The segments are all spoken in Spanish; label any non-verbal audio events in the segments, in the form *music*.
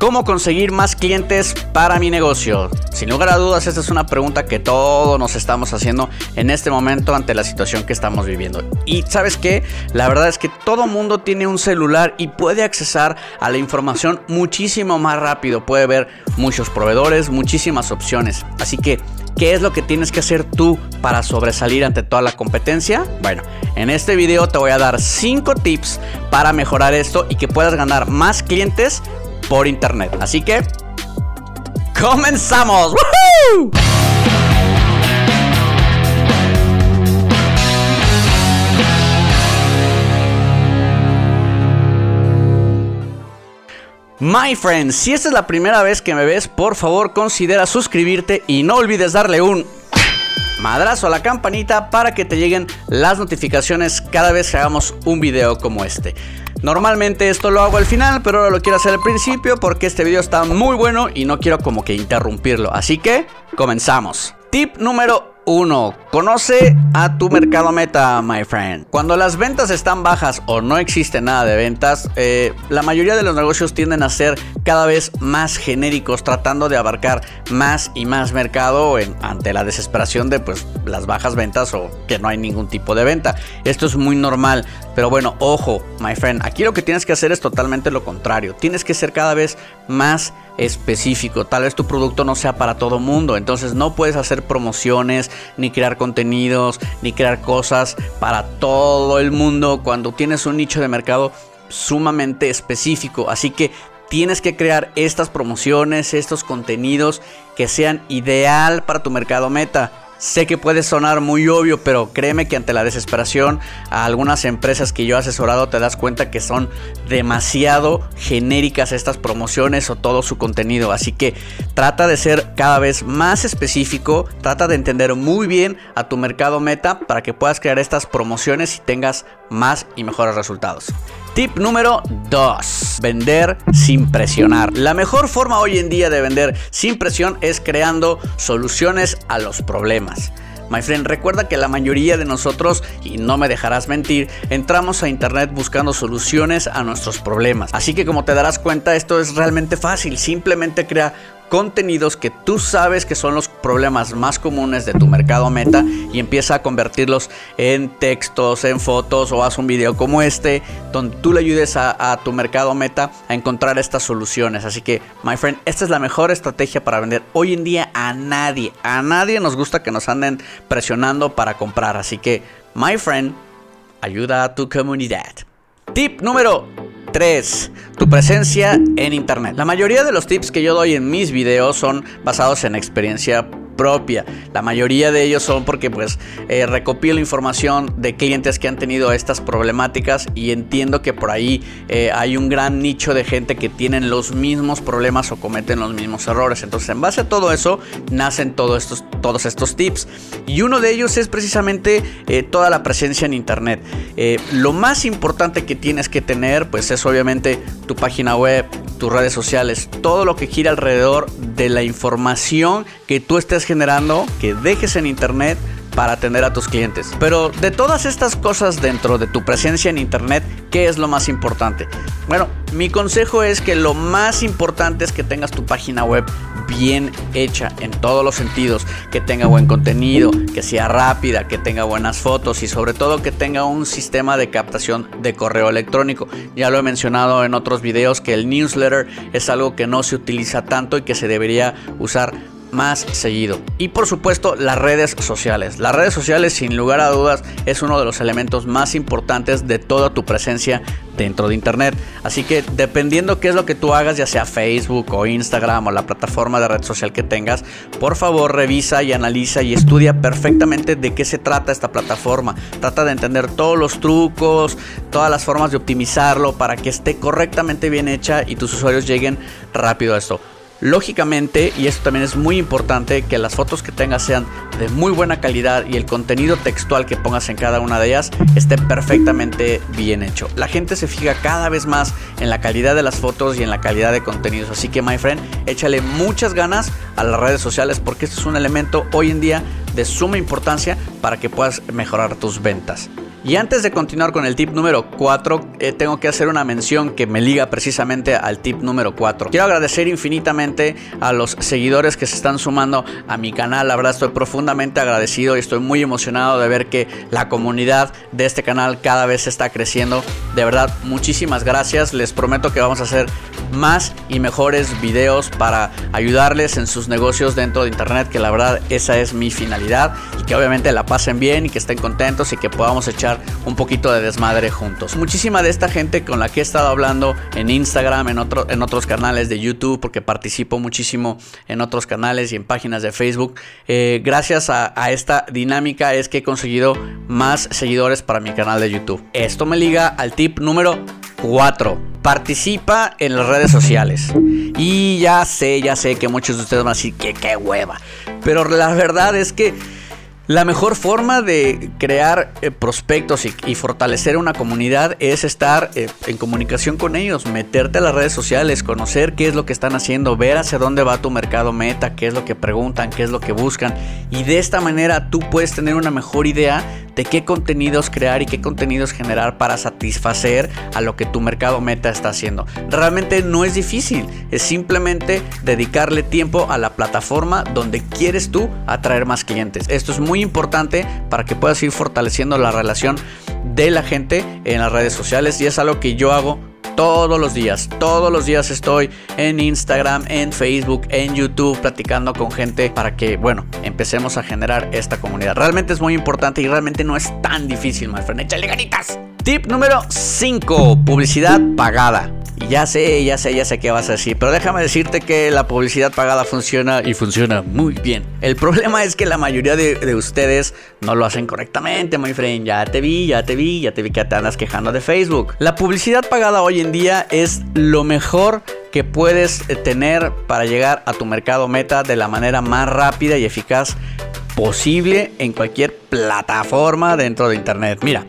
¿Cómo conseguir más clientes para mi negocio? Sin lugar a dudas, esta es una pregunta que todos nos estamos haciendo en este momento ante la situación que estamos viviendo. Y sabes qué? La verdad es que todo mundo tiene un celular y puede accesar a la información muchísimo más rápido. Puede ver muchos proveedores, muchísimas opciones. Así que, ¿qué es lo que tienes que hacer tú para sobresalir ante toda la competencia? Bueno, en este video te voy a dar 5 tips para mejorar esto y que puedas ganar más clientes por internet. Así que, ¡comenzamos! My friend, si esta es la primera vez que me ves, por favor considera suscribirte y no olvides darle un madrazo a la campanita para que te lleguen las notificaciones cada vez que hagamos un video como este. Normalmente esto lo hago al final, pero ahora lo quiero hacer al principio porque este video está muy bueno y no quiero como que interrumpirlo. Así que comenzamos. Tip número 1. Conoce a tu mercado meta, my friend. Cuando las ventas están bajas o no existe nada de ventas, eh, la mayoría de los negocios tienden a ser cada vez más genéricos, tratando de abarcar más y más mercado ante la desesperación de pues, las bajas ventas o que no hay ningún tipo de venta. Esto es muy normal, pero bueno, ojo, my friend, aquí lo que tienes que hacer es totalmente lo contrario. Tienes que ser cada vez más específico. Tal vez tu producto no sea para todo mundo, entonces no puedes hacer promociones, ni crear contenidos, ni crear cosas para todo el mundo cuando tienes un nicho de mercado sumamente específico. Así que tienes que crear estas promociones, estos contenidos que sean ideal para tu mercado meta. Sé que puede sonar muy obvio, pero créeme que ante la desesperación a algunas empresas que yo he asesorado te das cuenta que son demasiado genéricas estas promociones o todo su contenido. Así que trata de ser cada vez más específico, trata de entender muy bien a tu mercado meta para que puedas crear estas promociones y tengas más y mejores resultados. Tip número 2. Vender sin presionar. La mejor forma hoy en día de vender sin presión es creando soluciones a los problemas. My friend, recuerda que la mayoría de nosotros, y no me dejarás mentir, entramos a internet buscando soluciones a nuestros problemas. Así que como te darás cuenta, esto es realmente fácil. Simplemente crea contenidos que tú sabes que son los problemas más comunes de tu mercado meta y empieza a convertirlos en textos, en fotos o haz un video como este donde tú le ayudes a, tu mercado meta a encontrar estas soluciones. Así que, my friend, esta es la mejor estrategia para vender hoy en día a nadie. A nadie nos gusta que nos anden presionando para comprar. Así que, my friend, ayuda a tu comunidad. Tip número 3. Tu presencia en Internet. La mayoría de los tips que yo doy en mis videos son basados en experiencia La mayoría de ellos son porque pues eh, recopilo información de clientes que han tenido estas problemáticas y entiendo que por ahí eh, hay un gran nicho de gente que tienen los mismos problemas o cometen los mismos errores. Entonces en base a todo eso nacen todos estos, todos estos tips. Y uno de ellos es precisamente eh, toda la presencia en internet. lo más importante que tienes que tener pues es obviamente tu página web, tus redes sociales, todo lo que gira alrededor de la información que tú estés generando, que dejes en internet para atender a tus clientes. Pero de todas estas cosas dentro de tu presencia en internet, ¿qué es lo más importante? Bueno, mi consejo es que lo más importante es que tengas tu página web bien hecha en todos los sentidos, que tenga buen contenido, que sea rápida, que tenga buenas fotos y sobre todo que tenga un sistema de captación de correo electrónico. Ya lo he mencionado en otros videos que el newsletter es algo que no se utiliza tanto y que se debería usar más seguido. Y por supuesto las redes sociales. Las redes sociales sin lugar a dudas es uno de los elementos más importantes de toda tu presencia dentro de Internet. Así que dependiendo qué es lo que tú hagas, ya sea Facebook o Instagram o la plataforma de red social que tengas, por favor revisa y analiza y estudia perfectamente de qué se trata esta plataforma. Trata de entender todos los trucos, todas las formas de optimizarlo para que esté correctamente bien hecha y tus usuarios lleguen rápido a esto. Lógicamente, y esto también es muy importante, que las fotos que tengas sean de muy buena calidad y el contenido textual que pongas en cada una de ellas esté perfectamente bien hecho. La gente se fija cada vez más en la calidad de las fotos y en la calidad de contenidos. Así que, my friend, échale muchas ganas a las redes sociales porque este es un elemento hoy en día de suma importancia para que puedas mejorar tus ventas. Y antes de continuar con el tip número 4, eh, tengo que hacer una mención que me liga precisamente al tip número 4. Quiero agradecer infinitamente a los seguidores que se están sumando a mi canal. La verdad estoy profundamente agradecido y estoy muy emocionado de ver que la comunidad de este canal cada vez está creciendo. De verdad, muchísimas gracias. Les prometo que vamos a hacer más y mejores videos para ayudarles en sus negocios dentro de internet, que la verdad esa es mi finalidad y que obviamente la pasen bien y que estén contentos y que podamos echar un poquito de desmadre juntos. Muchísima de esta gente con la que he estado hablando en Instagram, en, en otros canales de YouTube, porque participo muchísimo en otros canales y en páginas de Facebook. Eh, gracias a, a esta dinámica es que he conseguido más seguidores para mi canal de YouTube. Esto me liga al tip número 4. Participa en las redes sociales. Y ya sé, ya sé que muchos de ustedes van a decir que qué hueva. Pero la verdad es que la mejor forma de crear eh, prospectos y, fortalecer una comunidad es estar eh, en comunicación con ellos, meterte a las redes sociales, conocer qué es lo que están haciendo, ver hacia dónde va tu mercado meta, qué es lo que preguntan, qué es lo que buscan. Y de esta manera tú puedes tener una mejor idea de qué contenidos crear y qué contenidos generar para satisfacer a lo que tu mercado meta está haciendo. Realmente no es difícil, es simplemente dedicarle tiempo a la plataforma donde quieres tú atraer más clientes. Esto es muy importante para que puedas ir fortaleciendo la relación de la gente en las redes sociales y es algo que yo hago todos los días. Todos los días estoy en Instagram, en Facebook, en YouTube platicando con gente para que, bueno, empecemos a generar esta comunidad. Realmente es muy importante y realmente no es tan difícil, my friend. Échale ganitas. Tip número 5, publicidad pagada. Ya sé, ya sé, ya sé qué vas a decir, pero déjame decirte que la publicidad pagada funciona y funciona muy bien. El problema es que la mayoría de, ustedes no lo hacen correctamente, my friend. Ya te vi, ya te vi, ya te vi que te andas quejando de Facebook. La publicidad pagada hoy en día es lo mejor que puedes eh, tener para llegar a tu mercado meta de la manera más rápida y eficaz posible en cualquier plataforma dentro de internet. Mira,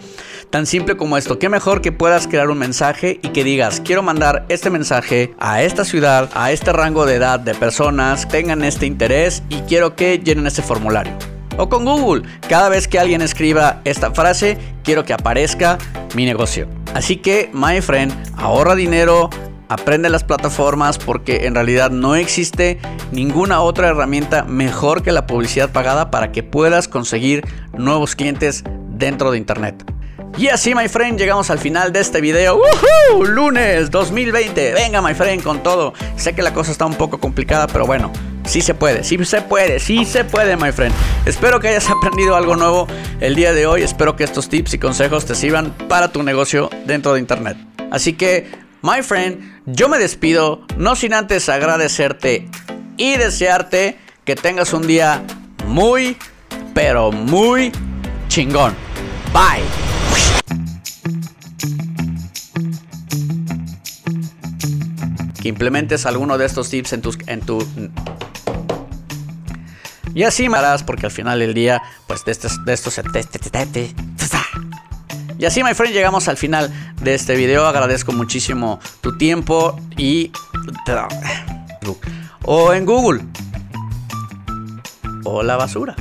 Tan simple como esto, qué mejor que puedas crear un mensaje y que digas, quiero mandar este mensaje a esta ciudad, a este rango de edad de personas, tengan este interés y quiero que llenen este formulario. O con Google, cada vez que alguien escriba esta frase, quiero que aparezca mi negocio. Así que, my friend, ahorra dinero, aprende las plataformas porque en realidad no existe ninguna otra herramienta mejor que la publicidad pagada para que puedas conseguir nuevos clientes dentro de Internet. Y así, my friend, llegamos al final de este video. ¡Woohoo! Lunes 2020. Venga, my friend, con todo. Sé que la cosa está un poco complicada, pero bueno, sí se puede, sí se puede, sí se puede, my friend. Espero que hayas *laughs* aprendido algo nuevo el día de hoy. Espero que estos tips y consejos te sirvan para tu negocio dentro de Internet. Así que, my friend, yo me despido, no sin antes agradecerte y desearte que tengas un día muy, pero muy chingón. Bye. Que implementes alguno de estos tips en, tus, en tu... Y así me harás porque al final del día, pues de estos... De estos y así, my friend, llegamos al final de este video. Agradezco muchísimo tu tiempo y... O en Google. O la basura.